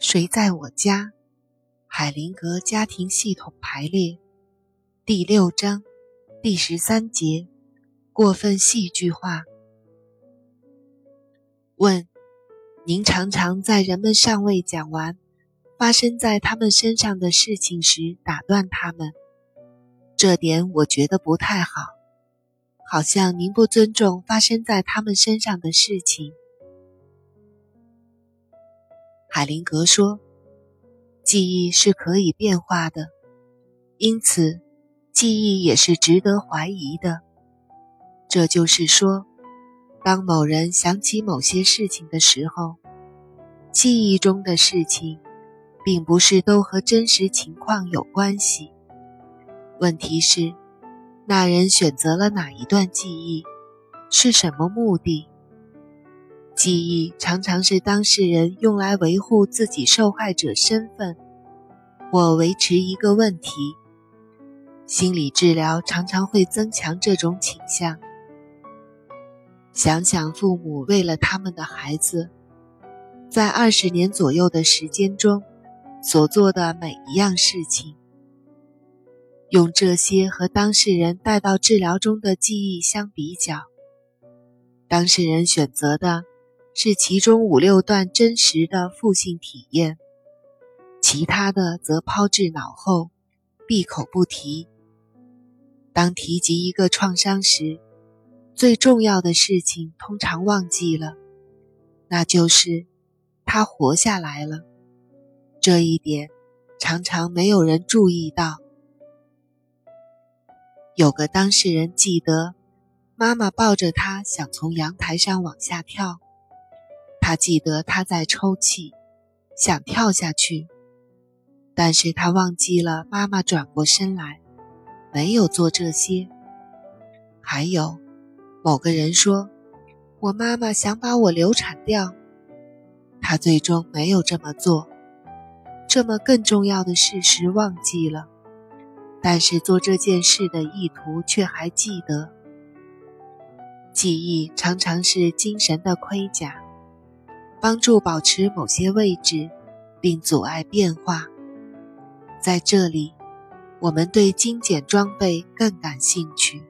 谁在我家？海灵格家庭系统排列，第六章，第十三节，过分戏剧化。问：您常常在人们尚未讲完发生在他们身上的事情时打断他们，这点我觉得不太好，好像您不尊重发生在他们身上的事情。海灵格说：“记忆是可以变化的，因此，记忆也是值得怀疑的。这就是说，当某人想起某些事情的时候，记忆中的事情，并不是都和真实情况有关系。问题是，那人选择了哪一段记忆，是什么目的？”记忆常常是当事人用来维护自己受害者身份，或维持一个问题。心理治疗常常会增强这种倾向。想想父母为了他们的孩子，在二十年左右的时间中所做的每一样事情，用这些和当事人带到治疗中的记忆相比较，当事人选择的。是其中五六段真实的负性体验，其他的则抛至脑后，闭口不提。当提及一个创伤时，最重要的事情通常忘记了，那就是他活下来了。这一点常常没有人注意到。有个当事人记得，妈妈抱着他想从阳台上往下跳。他记得他在抽泣，想跳下去，但是他忘记了妈妈转过身来，没有做这些。还有，某个人说：“我妈妈想把我流产掉。”他最终没有这么做。这么更重要的事实忘记了，但是做这件事的意图却还记得。记忆常常是精神的盔甲。帮助保持某些位置，并阻碍变化。在这里，我们对精简装备更感兴趣。